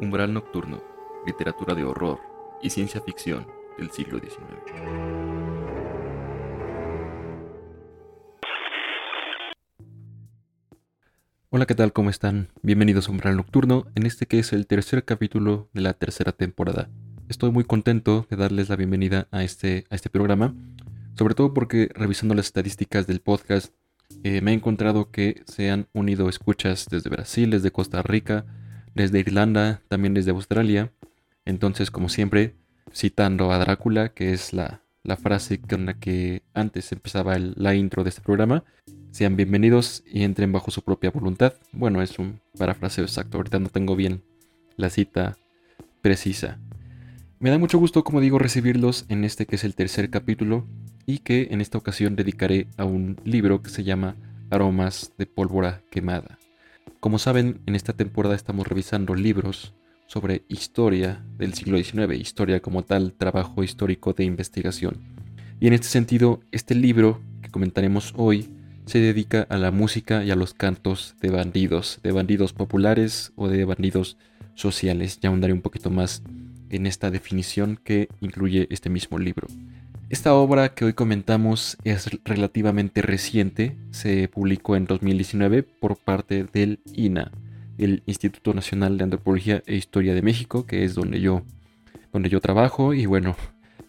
Umbral Nocturno, literatura de horror y ciencia ficción del siglo XIX. Hola, ¿qué tal? ¿Cómo están? Bienvenidos a Umbral Nocturno, en este que es el tercer capítulo de la tercera temporada. Estoy muy contento de darles la bienvenida a este, a este programa, sobre todo porque revisando las estadísticas del podcast, eh, me he encontrado que se han unido escuchas desde Brasil, desde Costa Rica, desde Irlanda, también desde Australia. Entonces, como siempre, citando a Drácula, que es la, frase con la que antes empezaba la intro de este programa, sean bienvenidos y entren bajo su propia voluntad. Bueno, es un parafraseo exacto, ahorita no tengo bien la cita precisa. Me da mucho gusto, como digo, recibirlos en este que es el tercer capítulo y que en esta ocasión dedicaré a un libro que se llama Aromas de pólvora quemada. Como saben, en esta temporada estamos revisando libros sobre historia del siglo XIX, historia como tal, trabajo histórico de investigación. Y en este sentido, este libro que comentaremos hoy se dedica a la música y a los cantos de bandidos, de bandidos populares o de bandidos sociales. Ya ahondaré un poquito más en esta definición que incluye este mismo libro. Esta obra que hoy comentamos es relativamente reciente, se publicó en 2019 por parte del INA, el Instituto Nacional de Antropología e Historia de México, que es donde yo, donde yo trabajo y bueno,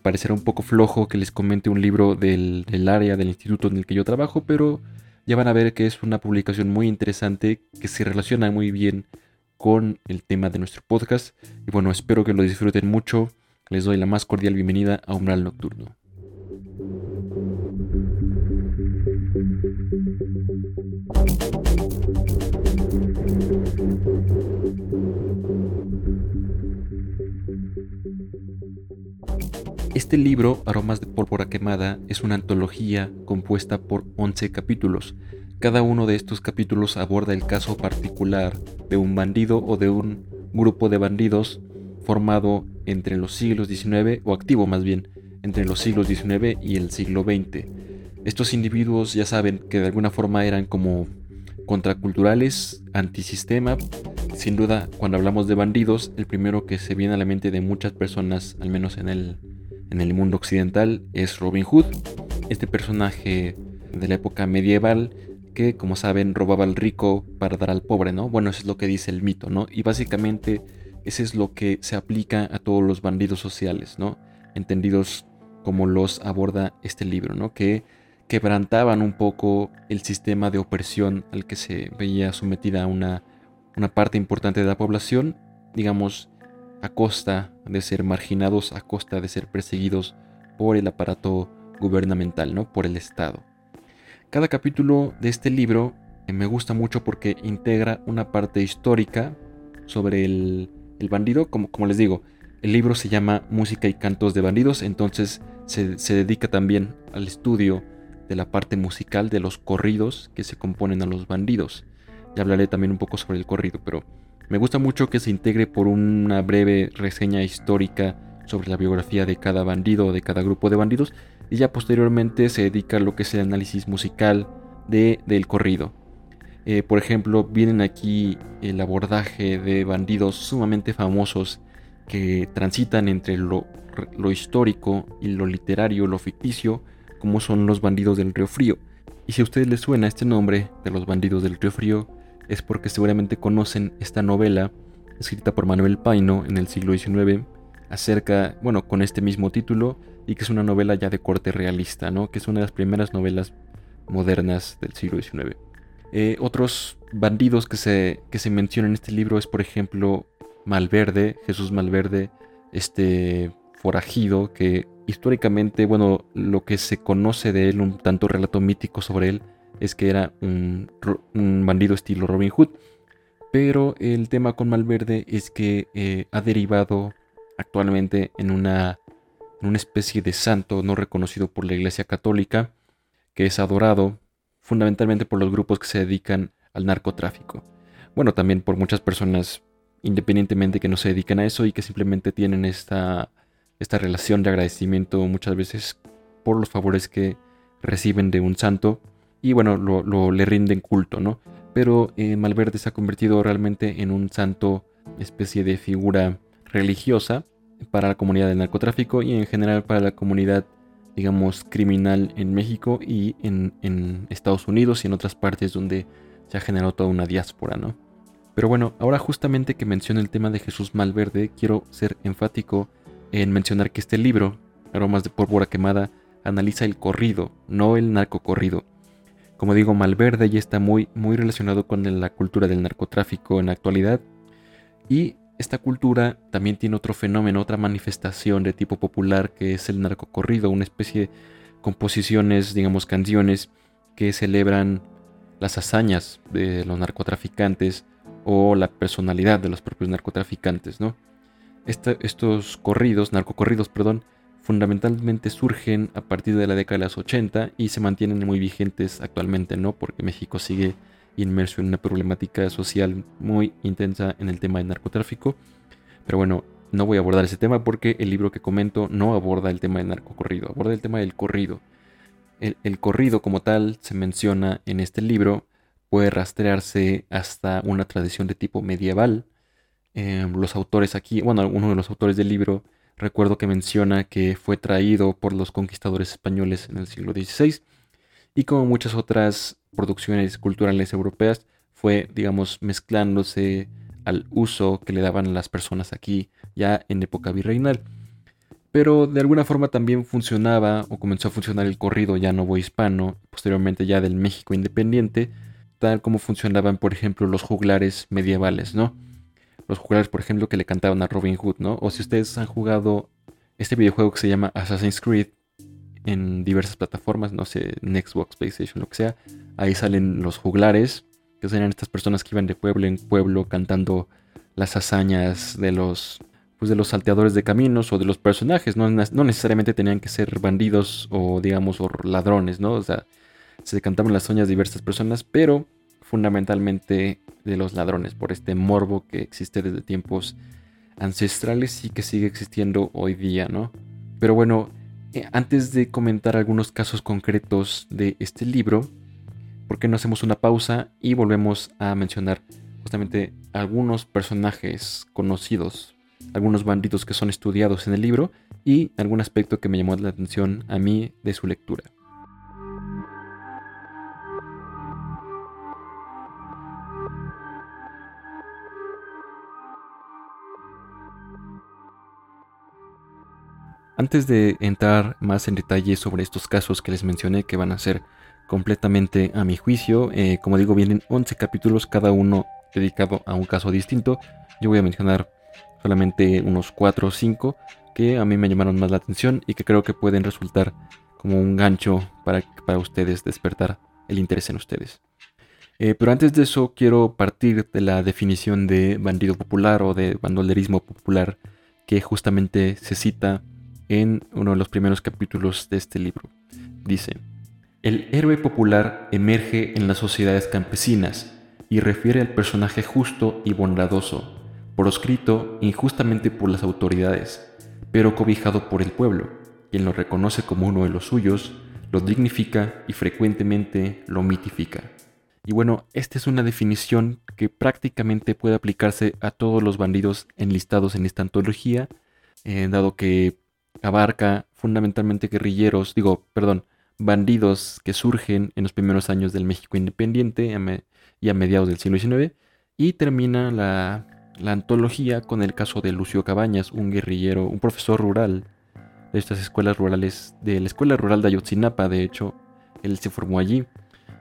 parecerá un poco flojo que les comente un libro del, del área del instituto en el que yo trabajo, pero ya van a ver que es una publicación muy interesante que se relaciona muy bien con el tema de nuestro podcast y bueno, espero que lo disfruten mucho. Les doy la más cordial bienvenida a Umbral Nocturno. Este libro, Aromas de Pólvora Quemada, es una antología compuesta por 11 capítulos. Cada uno de estos capítulos aborda el caso particular de un bandido o de un grupo de bandidos formado entre los siglos XIX, o activo más bien, entre los siglos XIX y el siglo XX. Estos individuos ya saben que de alguna forma eran como contraculturales, antisistema. Sin duda, cuando hablamos de bandidos, el primero que se viene a la mente de muchas personas, al menos en el en el mundo occidental es Robin Hood, este personaje de la época medieval que, como saben, robaba al rico para dar al pobre, ¿no? Bueno, eso es lo que dice el mito, ¿no? Y básicamente ese es lo que se aplica a todos los bandidos sociales, ¿no? Entendidos como los aborda este libro, ¿no? Que quebrantaban un poco el sistema de opresión al que se veía sometida una, una parte importante de la población, digamos, a costa de ser marginados, a costa de ser perseguidos por el aparato gubernamental, ¿no? por el Estado. Cada capítulo de este libro eh, me gusta mucho porque integra una parte histórica sobre el, bandido, como, como, les digo, el libro se llama Música y Cantos de Bandidos, entonces se, se dedica también al estudio de la parte musical de los corridos que se componen a los bandidos. Ya hablaré también un poco sobre el corrido, pero me gusta mucho que se integre por una breve reseña histórica sobre la biografía de cada bandido o de cada grupo de bandidos y ya posteriormente se dedica a lo que es el análisis musical de, del corrido. Eh, por ejemplo, vienen aquí el abordaje de bandidos sumamente famosos que transitan entre lo, lo histórico y lo literario, lo ficticio, como son los bandidos del Río Frío. Y si a ustedes les suena este nombre de los bandidos del Río Frío, es porque seguramente conocen esta novela escrita por Manuel Paino en el siglo XIX acerca, bueno, con este mismo título y que es una novela ya de corte realista, ¿no? Que es una de las primeras novelas modernas del siglo XIX. Eh, otros bandidos que se, que se mencionan en este libro es, por ejemplo, Malverde, Jesús Malverde, este forajido que históricamente, bueno, lo que se conoce de él, un tanto relato mítico sobre él, es que era un, bandido estilo Robin Hood. Pero el tema con Malverde es que eh, ha derivado actualmente en una, una especie de santo no reconocido por la Iglesia Católica, que es adorado fundamentalmente por los grupos que se dedican al narcotráfico. Bueno, también por muchas personas independientemente que no se dedican a eso y que simplemente tienen esta, esta relación de agradecimiento muchas veces por los favores que reciben de un santo y bueno, lo, le rinden culto, ¿no? Pero eh, Malverde se ha convertido realmente en un santo especie de figura religiosa para la comunidad del narcotráfico y en general para la comunidad, digamos, criminal en México y en, Estados Unidos y en otras partes donde se ha generado toda una diáspora, ¿no? Pero bueno, ahora justamente que menciono el tema de Jesús Malverde, quiero ser enfático en mencionar que este libro, Aromas de pólvora quemada, analiza el corrido, no el narcocorrido. Como digo, Malverde ya está muy, muy relacionado con la cultura del narcotráfico en la actualidad. Y esta cultura también tiene otro fenómeno, otra manifestación de tipo popular que es el narcocorrido, una especie de composiciones, digamos, canciones que celebran las hazañas de los narcotraficantes o la personalidad de los propios narcotraficantes, ¿no? estos corridos, narcocorridos, perdón, fundamentalmente surgen a partir de la década de los 80 y se mantienen muy vigentes actualmente, ¿no? Porque México sigue inmerso en una problemática social muy intensa en el tema del narcotráfico. Pero bueno, no voy a abordar ese tema porque el libro que comento no aborda el tema del narcocorrido, aborda el tema del corrido. El, corrido como tal se menciona en este libro, puede rastrearse hasta una tradición de tipo medieval. Em, los autores aquí, bueno, uno de los autores del libro Recuerdo que menciona que fue traído por los conquistadores españoles en el siglo XVI y como muchas otras producciones culturales europeas fue, digamos, mezclándose al uso que le daban las personas aquí ya en época virreinal. Pero de alguna forma también funcionaba o comenzó a funcionar el corrido ya novo hispano, posteriormente ya del México independiente, tal como funcionaban, por ejemplo, los juglares medievales, ¿no? Los jugadores, por ejemplo, que le cantaban a Robin Hood, ¿no? O si ustedes han jugado este videojuego que se llama Assassin's Creed en diversas plataformas, no sé, Xbox, PlayStation, lo que sea, ahí salen los juglares, que serían estas personas que iban de pueblo en pueblo cantando las hazañas de los pues de los salteadores de caminos o de los personajes, no, no necesariamente tenían que ser bandidos o digamos o ladrones, ¿no? O sea, se cantaban las hazañas de diversas personas, pero fundamentalmente de los ladrones, por este morbo que existe desde tiempos ancestrales y que sigue existiendo hoy día, ¿no? Pero bueno, eh, antes de comentar algunos casos concretos de este libro, ¿por qué no hacemos una pausa y volvemos a mencionar justamente algunos personajes conocidos, algunos bandidos que son estudiados en el libro y algún aspecto que me llamó la atención a mí de su lectura? Antes de entrar más en detalle sobre estos casos que les mencioné que van a ser completamente a mi juicio, eh, como digo, vienen 11 capítulos, cada uno dedicado a un caso distinto. Yo voy a mencionar solamente unos 4 o 5 que a mí me llamaron más la atención y que creo que pueden resultar como un gancho para, para ustedes despertar el interés en ustedes. Eh, pero antes de eso quiero partir de la definición de bandido popular o de bandolerismo popular que justamente se cita en uno de los primeros capítulos de este libro. Dice, el héroe popular emerge en las sociedades campesinas y refiere al personaje justo y bondadoso, proscrito injustamente por las autoridades, pero cobijado por el pueblo, quien lo reconoce como uno de los suyos, lo dignifica y frecuentemente lo mitifica. Y bueno, esta es una definición que prácticamente puede aplicarse a todos los bandidos enlistados en esta antología, eh, dado que abarca fundamentalmente guerrilleros, digo, perdón, bandidos que surgen en los primeros años del México independiente y a mediados del siglo XIX, y termina la, antología con el caso de Lucio Cabañas, un guerrillero, un profesor rural de estas escuelas rurales, de la escuela rural de Ayotzinapa, de hecho, él se formó allí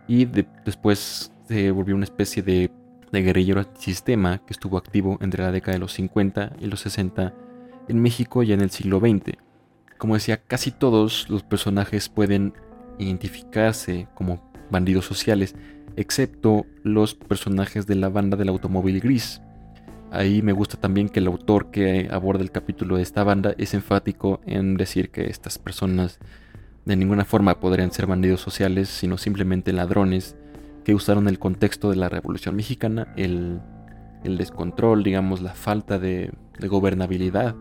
y después se volvió una especie de, de guerrillero sistema que estuvo activo entre la década de los 50 y los 60 en México ya en el siglo XX. Como decía, casi todos los personajes pueden identificarse como bandidos sociales, excepto los personajes de la banda del automóvil gris. Ahí me gusta también que el autor que aborda el capítulo de esta banda es enfático en decir que estas personas de ninguna forma podrían ser bandidos sociales, sino simplemente ladrones que usaron el contexto de la Revolución Mexicana, el, descontrol, digamos, la falta de gobernabilidad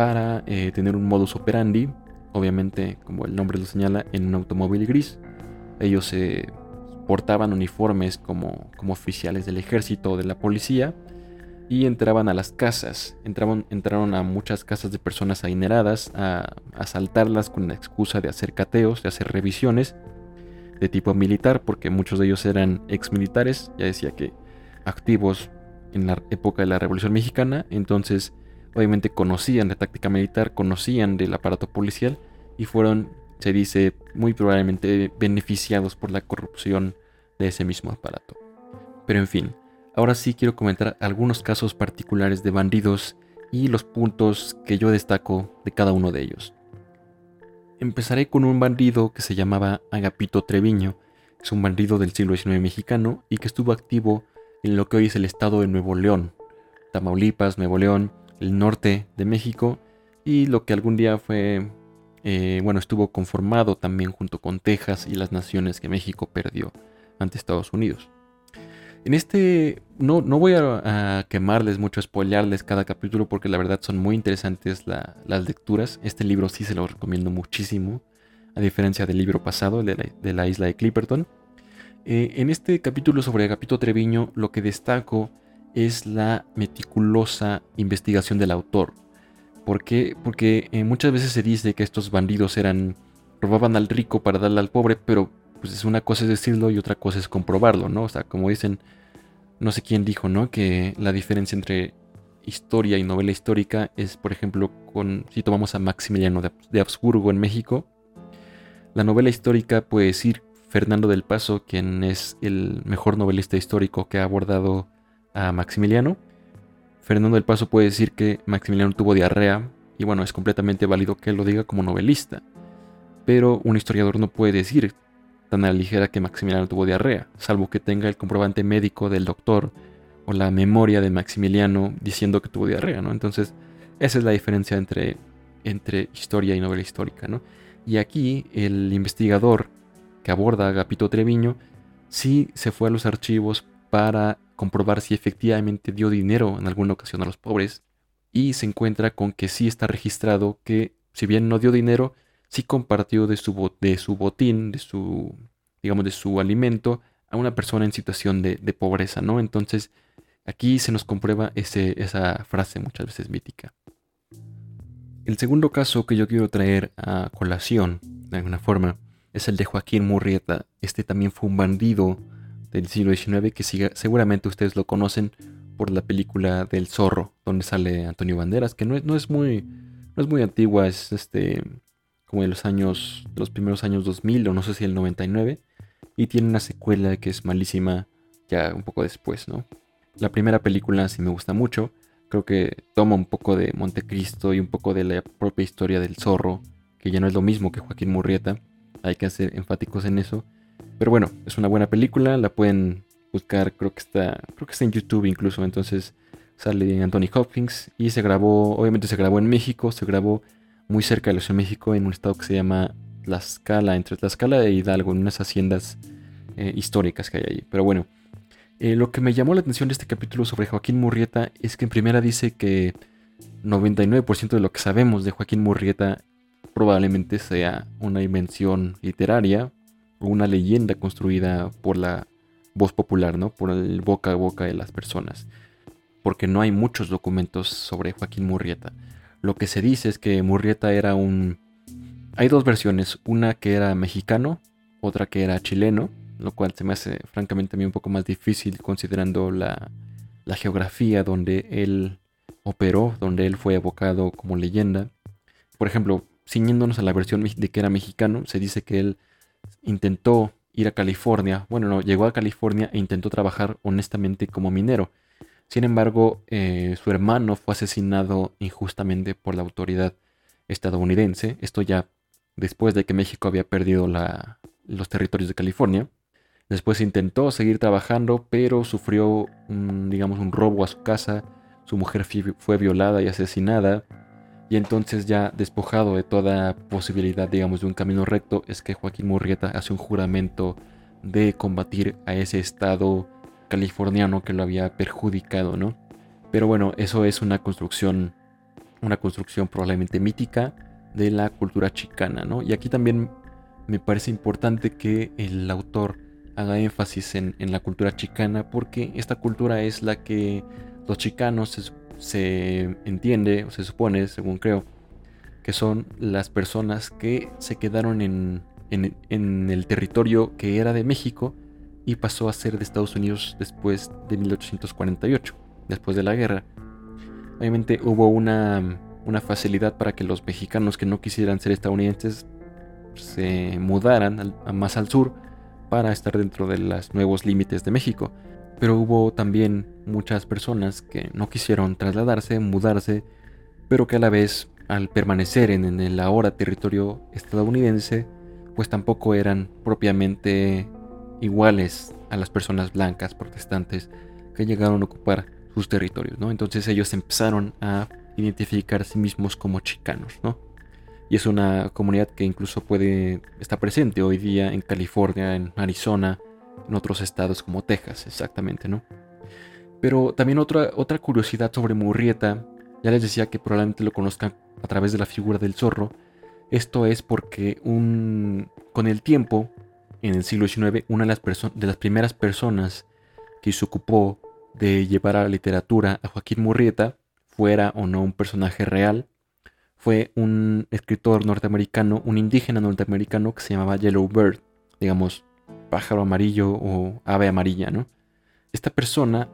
para eh, tener un modus operandi, obviamente como el nombre lo señala, en un automóvil gris. Ellos se portaban uniformes como, como oficiales del ejército o de la policía y entraban a las casas. Entraban, entraron a muchas casas de personas adineradas a asaltarlas con la excusa de hacer cateos, de hacer revisiones de tipo militar, porque muchos de ellos eran exmilitares, ya decía que activos en la época de la Revolución Mexicana, entonces obviamente conocían de táctica militar, conocían del aparato policial y fueron, se dice, muy probablemente beneficiados por la corrupción de ese mismo aparato. Pero en fin, ahora sí quiero comentar algunos casos particulares de bandidos y los puntos que yo destaco de cada uno de ellos. Empezaré con un bandido que se llamaba Agapito Treviño. Es un bandido del siglo XIX mexicano y que estuvo activo en lo que hoy es el estado de Nuevo León, Tamaulipas, Nuevo León, el norte de México y lo que algún día fue, eh, bueno, estuvo conformado también junto con Texas y las naciones que México perdió ante Estados Unidos. En este, no, no voy a, quemarles mucho, spoilearles cada capítulo porque la verdad son muy interesantes las lecturas. Este libro sí se lo recomiendo muchísimo, a diferencia del libro pasado, de la, isla de Clipperton. Eh, en este capítulo sobre Agapito Treviño, lo que destaco es la meticulosa investigación del autor. ¿Por qué? Porque eh, muchas veces se dice que estos bandidos eran robaban al rico para darle al pobre, pero pues es una cosa es decirlo y otra cosa es comprobarlo, ¿no? O sea, como dicen, no sé quién dijo, ¿no? Que la diferencia entre historia y novela histórica es, por ejemplo, con si tomamos a Maximiliano de, Habsburgo en México, la novela histórica puede decir Fernando del Paso, quien es el mejor novelista histórico que ha abordado a Maximiliano. Fernando del Paso puede decir que Maximiliano tuvo diarrea, y bueno, es completamente válido que lo diga como novelista. Pero un historiador no puede decir tan a la ligera que Maximiliano tuvo diarrea, salvo que tenga el comprobante médico del doctor o la memoria de Maximiliano diciendo que tuvo diarrea, ¿no? Entonces, esa es la diferencia entre, entre historia y novela histórica, ¿no? Y aquí el investigador que aborda a Agapito Treviño sí se fue a los archivos para comprobar si efectivamente dio dinero en alguna ocasión a los pobres y se encuentra con que sí está registrado que si bien no dio dinero, sí compartió de su, de su botín, de su, digamos, de su alimento a una persona en situación de, pobreza, ¿no? Entonces, aquí se nos comprueba ese, esa frase muchas veces mítica. El segundo caso que yo quiero traer a colación, de alguna forma, es el de Joaquín Murrieta. Este también fue un bandido del siglo XIX que seguramente ustedes lo conocen por la película del zorro, donde sale Antonio Banderas, que no es, no es muy no es muy antigua, es este como de los años, los primeros años 2000 o no sé si el 99, y tiene una secuela que es malísima ya un poco después, ¿no? La primera película sí me gusta mucho, creo que toma un poco de Montecristo y un poco de la propia historia del zorro, que ya no es lo mismo que Joaquín Murrieta, hay que ser enfáticos en eso. Pero bueno, es una buena película, la pueden buscar, creo que está, creo que está en YouTube incluso, entonces sale Anthony Hopkins y se grabó, obviamente se grabó en México, se grabó muy cerca de la Ciudad de México, en un estado que se llama Tlaxcala, entre Tlaxcala e Hidalgo, en unas haciendas eh, históricas que hay allí. Pero bueno, eh, lo que me llamó la atención de este capítulo sobre Joaquín Murrieta es que en primera dice que 99% de lo que sabemos de Joaquín Murrieta probablemente sea una invención literaria una leyenda construida por la voz popular, ¿no? Por el boca a boca de las personas. Porque no hay muchos documentos sobre Joaquín Murrieta. Lo que se dice es que Murrieta era un... Hay dos versiones, una que era mexicano, otra que era chileno, lo cual se me hace francamente a mí un poco más difícil considerando la, la geografía donde él operó, donde él fue evocado como leyenda. Por ejemplo, ciñéndonos a la versión de que era mexicano, se dice que él intentó ir a California, bueno, no, llegó a California e intentó trabajar honestamente como minero. Sin embargo, eh, su hermano fue asesinado injustamente por la autoridad estadounidense, esto ya después de que México había perdido los territorios de California. Después intentó seguir trabajando, pero sufrió, digamos, un robo a su casa, su mujer fue violada y asesinada, y entonces ya despojado de toda posibilidad, digamos, de un camino recto, es que Joaquín Murrieta hace un juramento de combatir a ese estado californiano que lo había perjudicado, ¿no? Pero bueno, eso es una construcción, una construcción probablemente mítica de la cultura chicana, ¿no? Y aquí también me parece importante que el autor haga énfasis en, la cultura chicana porque esta cultura es la que Los chicanos se, entiende o se supone, según creo, que son las personas que se quedaron en, en el territorio que era de México y pasó a ser de Estados Unidos después de 1848, después de la guerra. Obviamente hubo una, una facilidad para que los mexicanos que no quisieran ser estadounidenses se mudaran más al sur para estar dentro de los nuevos límites de México. Pero hubo también muchas personas que no quisieron trasladarse, mudarse, pero que a la vez, al permanecer en el ahora territorio estadounidense, pues tampoco eran propiamente iguales a las personas blancas protestantes que llegaron a ocupar sus territorios, ¿no? Entonces ellos empezaron a identificar a sí mismos como chicanos, ¿no? Y es una comunidad que incluso puede estar presente hoy día en California, en Arizona, en otros estados como Texas, exactamente, ¿no? Pero también otra, otra curiosidad sobre Murrieta, ya les decía que probablemente lo conozcan a través de la figura del zorro. Esto es porque un, con el tiempo en el siglo XIX, una de las, de las primeras personas que se ocupó de llevar a la literatura a Joaquín Murrieta, fuera o no un personaje real, fue un escritor norteamericano, un indígena norteamericano que se llamaba Yellow Bird, digamos, pájaro amarillo o ave amarilla, ¿no? Esta persona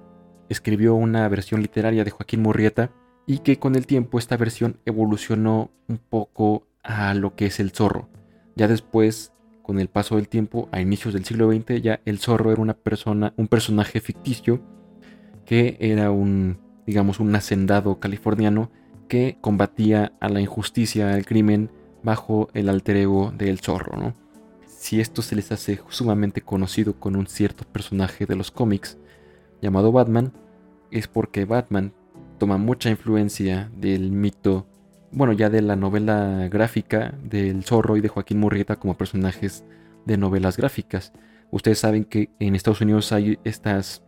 escribió una versión literaria de Joaquín Murrieta y que con el tiempo esta versión evolucionó un poco a lo que es el zorro. Ya después con el paso del tiempo, a inicios del siglo XX, ya el zorro era una persona, un personaje ficticio que era un, digamos, un hacendado californiano que combatía a la injusticia, al crimen, bajo el alter ego del zorro, ¿no? Si esto se les hace sumamente conocido con un cierto personaje de los cómics llamado Batman, es porque Batman toma mucha influencia del mito bueno, ya de la novela gráfica del Zorro y de Joaquín Murrieta como personajes de novelas gráficas. Ustedes saben que en Estados Unidos hay estas,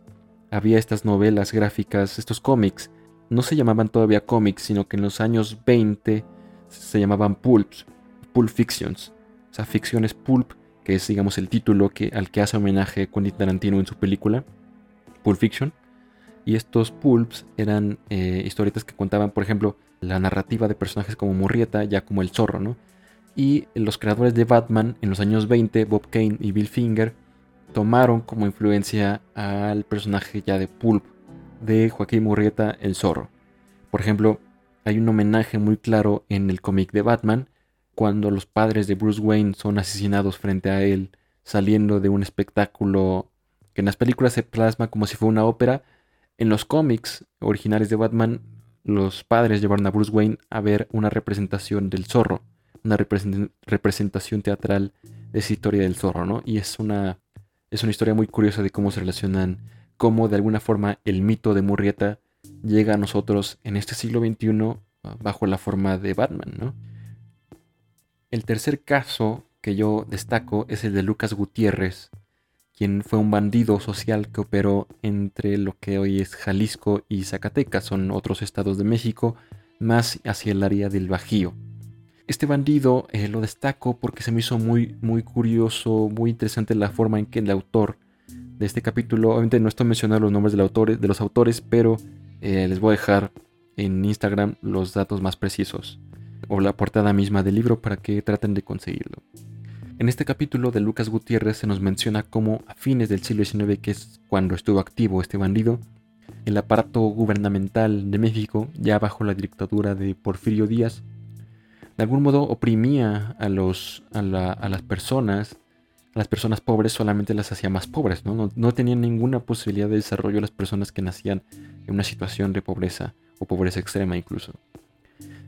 había estas novelas gráficas, estos cómics. No se llamaban todavía cómics, sino que en los años 20 se llamaban pulps, pulp fictions. O sea, ficciones pulp, que es digamos el título que, al que hace homenaje Quentin Tarantino en su película, Pulp Fiction. Y estos pulps eran eh, historietas que contaban, por ejemplo, la narrativa de personajes como Murrieta, ya como el zorro, ¿no? Y los creadores de Batman en los años 20, Bob Kane y Bill Finger, tomaron como influencia al personaje ya de Pulp de Joaquín Murrieta, el zorro. Por ejemplo, hay un homenaje muy claro en el cómic de Batman, cuando los padres de Bruce Wayne son asesinados frente a él, saliendo de un espectáculo que en las películas se plasma como si fuera una ópera. En los cómics originales de Batman los padres llevaron a Bruce Wayne a ver una representación del zorro, una representación teatral de esa historia del zorro, ¿no? Y es una, es una historia muy curiosa de cómo se relacionan, cómo de alguna forma el mito de Murrieta llega a nosotros en este siglo XXI ah, bajo la forma de Batman, ¿no? El tercer caso que yo destaco es el de Lucas Gutiérrez, quien fue un bandido social que operó entre lo que hoy es Jalisco y Zacatecas, son otros estados de México, más hacia el área del Bajío. Este bandido eh, lo destaco porque se me hizo muy, muy curioso, muy interesante la forma en que el autor de este capítulo, obviamente no estoy mencionando los nombres de los autores, pero eh, les voy a dejar en Instagram los datos más precisos o la portada misma del libro para que traten de conseguirlo. En este capítulo de Lucas Gutiérrez se nos menciona cómo a fines del siglo XIX, que es cuando estuvo activo este bandido, el aparato gubernamental de México, ya bajo la dictadura de Porfirio Díaz, de algún modo oprimía a, los, a, las personas, a las personas pobres solamente las hacía más pobres, ¿no? ¿no? No tenían ninguna posibilidad de desarrollo las personas que nacían en una situación de pobreza o pobreza extrema incluso.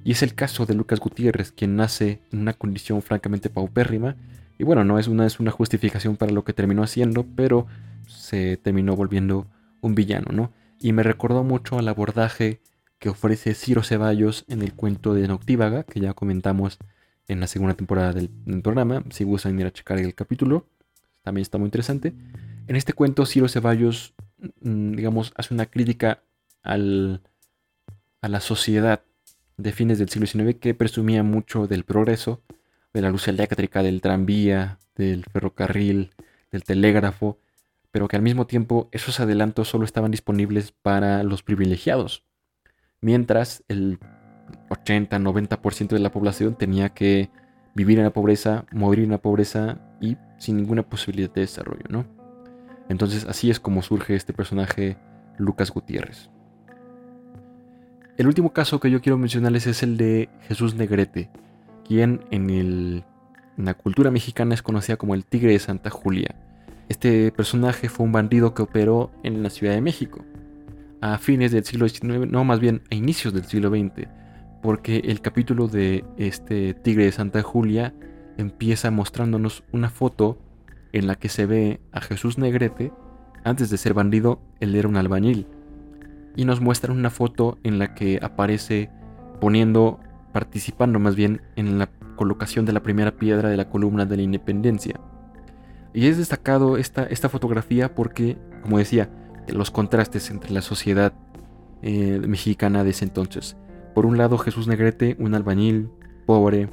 Y es el caso de Lucas Gutiérrez, quien nace en una condición francamente paupérrima y bueno, no es una, es una justificación para lo que terminó haciendo, pero se terminó volviendo un villano, ¿no? Y me recordó mucho al abordaje que ofrece Ciro Ceballos en el cuento de Noctívaga, que ya comentamos en la segunda temporada del, programa. Si gustan ir a checar el capítulo, también está muy interesante. En este cuento, Ciro Ceballos, mm, digamos, hace una crítica al, a la sociedad de fines del siglo XIX que presumía mucho del progreso, de la luz eléctrica, del tranvía, del ferrocarril, del telégrafo, pero que al mismo tiempo esos adelantos solo estaban disponibles para los privilegiados, mientras el 80-90% de la población tenía que vivir en la pobreza, morir en la pobreza y sin ninguna posibilidad de desarrollo, ¿no? Entonces así es como surge este personaje Lucas Gutiérrez. El último caso que yo quiero mencionarles es el de Jesús Negrete, quien en, la cultura mexicana es conocida como el Tigre de Santa Julia. Este personaje fue un bandido que operó en la Ciudad de México a fines del siglo XIX, no más bien a inicios del siglo XX, porque el capítulo de este Tigre de Santa Julia empieza mostrándonos una foto en la que se ve a Jesús Negrete, antes de ser bandido, él era un albañil, y nos muestran una foto en la que aparece poniendo, participando más bien en la colocación de la primera piedra de la columna de la independencia. Y es destacado esta, esta fotografía porque, como decía, los contrastes entre la sociedad eh, mexicana de ese entonces. Por un lado, Jesús Negrete, un albañil pobre,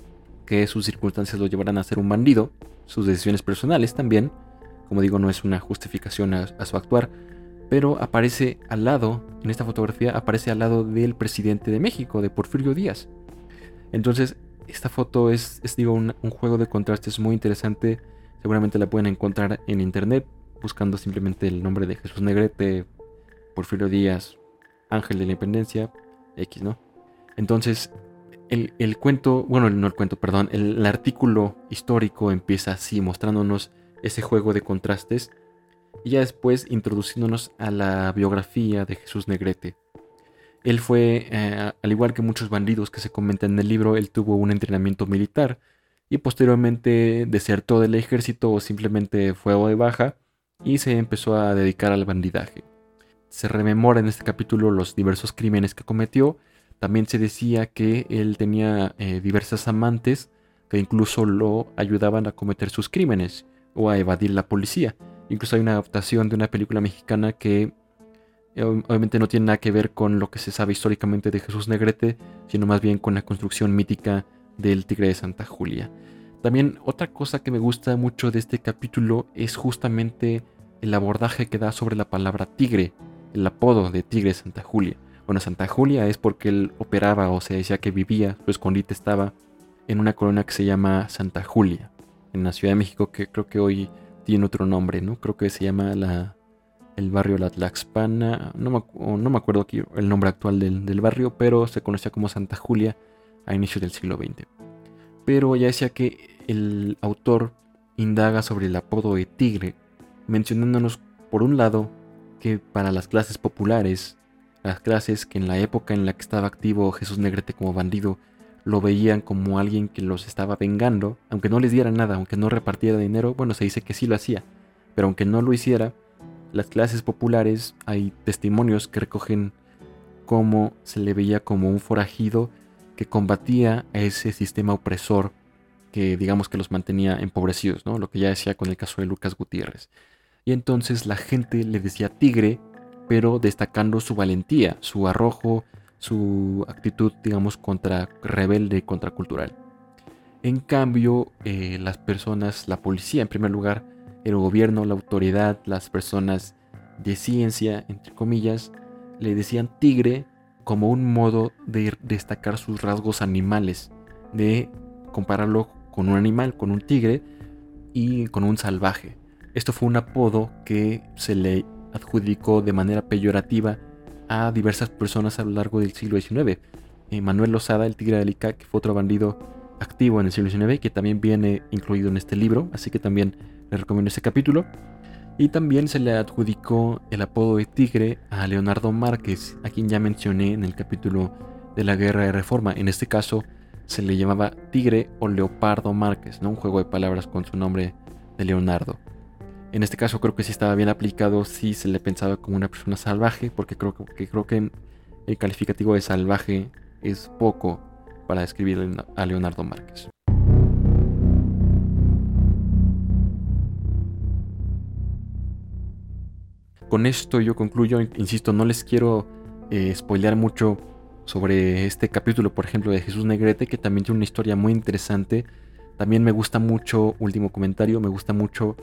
que sus circunstancias lo llevarán a ser un bandido, sus decisiones personales también, como digo, no es una justificación a, su actuar, pero aparece al lado, en esta fotografía, aparece al lado del presidente de México, de Porfirio Díaz. Entonces, esta foto es, digo, un, juego de contrastes muy interesante. Seguramente la pueden encontrar en internet, buscando simplemente el nombre de Jesús Negrete, Porfirio Díaz, Ángel de la Independencia, X, ¿no? Entonces, el, cuento, bueno, no el cuento, perdón, el, artículo histórico empieza así, mostrándonos ese juego de contrastes y ya después introduciéndonos a la biografía de Jesús Negrete. Él fue, eh, al igual que muchos bandidos que se comentan en el libro, él tuvo un entrenamiento militar y posteriormente desertó del ejército o simplemente fue de baja y se empezó a dedicar al bandidaje. Se rememora en este capítulo los diversos crímenes que cometió también se decía que él tenía eh, diversas amantes que incluso lo ayudaban a cometer sus crímenes o a evadir la policía. Incluso hay una adaptación de una película mexicana que eh, obviamente no tiene nada que ver con lo que se sabe históricamente de Jesús Negrete, sino más bien con la construcción mítica del Tigre de Santa Julia. También otra cosa que me gusta mucho de este capítulo es justamente el abordaje que da sobre la palabra tigre, el apodo de Tigre de Santa Julia. Bueno, Santa Julia es porque él operaba o se decía que vivía, su escondite estaba en una colonia que se llama Santa Julia, en la Ciudad de México, que creo que hoy tiene otro nombre, ¿no? Creo que se llama la, el barrio La Tlaxpana, no me, no me acuerdo aquí el nombre actual del, del, barrio, pero se conocía como Santa Julia a inicios del siglo XX. Pero ya decía que el autor indaga sobre el apodo de tigre, mencionándonos por un lado que para las clases populares las clases que en la época en la que estaba activo Jesús Negrete como bandido lo veían como alguien que los estaba vengando, aunque no les diera nada, aunque no repartiera dinero, bueno, se dice que sí lo hacía, pero aunque no lo hiciera, las clases populares hay testimonios que recogen cómo se le veía como un forajido que combatía a ese sistema opresor que digamos que los mantenía empobrecidos, ¿no? Lo que ya decía con el caso de Lucas Gutiérrez. Y entonces la gente le decía tigre pero destacando su valentía, su arrojo, su actitud, digamos, contra rebelde contracultural. En cambio, eh, las personas, la policía en primer lugar, el gobierno, la autoridad, las personas de ciencia, entre comillas, le decían tigre como un modo de destacar sus rasgos animales, de compararlo con un animal, con un tigre y con un salvaje. Esto fue un apodo que se le adjudicó de manera peyorativa a diversas personas a lo largo del siglo XIX. Eh, Manuel Lozada, el Tigre de Ica, que fue otro bandido activo en el siglo XIX, que también viene incluido en este libro, así que también le recomiendo ese capítulo. Y también se le adjudicó el apodo de Tigre a Leonardo Márquez, a quien ya mencioné en el capítulo de la Guerra de Reforma. En este caso se le llamaba Tigre o Leopardo Márquez, ¿no? un juego de palabras con su nombre de Leonardo. En este caso creo que sí estaba bien aplicado si se le pensaba como una persona salvaje, porque creo que, creo que el calificativo de salvaje es poco para describir a Leonardo Márquez. Con esto yo concluyo, insisto, no les quiero eh, spoilear mucho sobre este capítulo, por ejemplo, de Jesús Negrete, que también tiene una historia muy interesante. También me gusta mucho, último comentario, me gusta mucho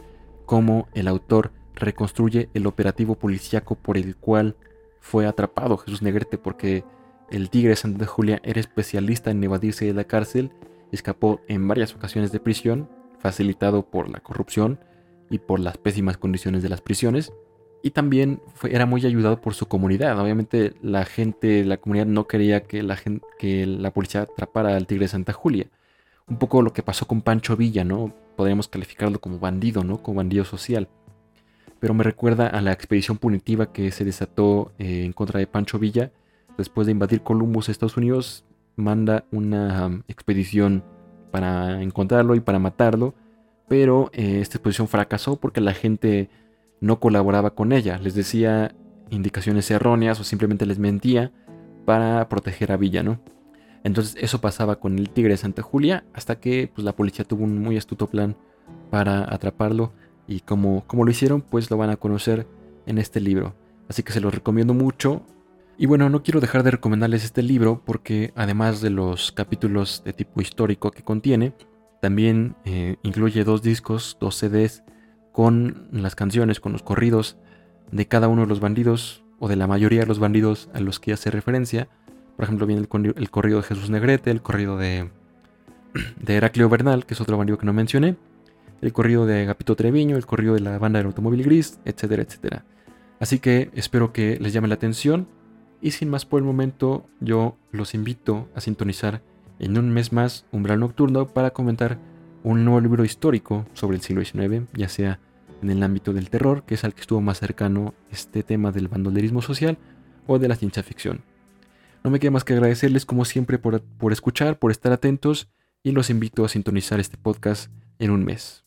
cómo el autor reconstruye el operativo policíaco por el cual fue atrapado Jesús Negrete, porque el Tigre Santa Julia era especialista en evadirse de la cárcel, escapó en varias ocasiones de prisión, facilitado por la corrupción y por las pésimas condiciones de las prisiones, y también era muy ayudado por su comunidad. Obviamente la gente, la comunidad no quería que la, que la policía atrapara al Tigre Santa Julia. Un poco lo que pasó con Pancho Villa, ¿no? Podríamos calificarlo como bandido, ¿no? Como bandido social pero me recuerda a la expedición punitiva que se desató eh, en contra de Pancho Villa. Después de invadir Columbus, Estados Unidos manda una um, expedición para encontrarlo y para matarlo, pero eh, esta expedición fracasó porque la gente no colaboraba con ella, les decía indicaciones erróneas o simplemente les mentía para proteger a Villa, ¿no? Entonces eso pasaba con el Tigre de Santa Julia hasta que pues, la policía tuvo un muy astuto plan para atraparlo y como, como lo hicieron, pues lo van a conocer en este libro. Así que se los recomiendo mucho. Y bueno, no quiero dejar de recomendarles este libro porque además de los capítulos de tipo histórico que contiene, también eh, incluye dos discos, dos CDs con las canciones, con los corridos de cada uno de los bandidos o de la mayoría de los bandidos a los que hace referencia. Por ejemplo, viene el, corrido de Jesús Negrete, el corrido de, de Heraclio Bernal, que es otro bandido que no mencioné, el corrido de Agapito Treviño, el corrido de la banda del automóvil gris, etcétera, etcétera. Así que espero que les llame la atención y sin más por el momento yo los invito a sintonizar en un mes más Umbral Nocturno para comentar un nuevo libro histórico sobre el siglo XIX, ya sea en el ámbito del terror, que es al que estuvo más cercano este tema del bandolerismo social, o de la ciencia ficción. No me queda más que agradecerles como siempre por, por escuchar, por estar atentos y los invito a sintonizar este podcast en un mes.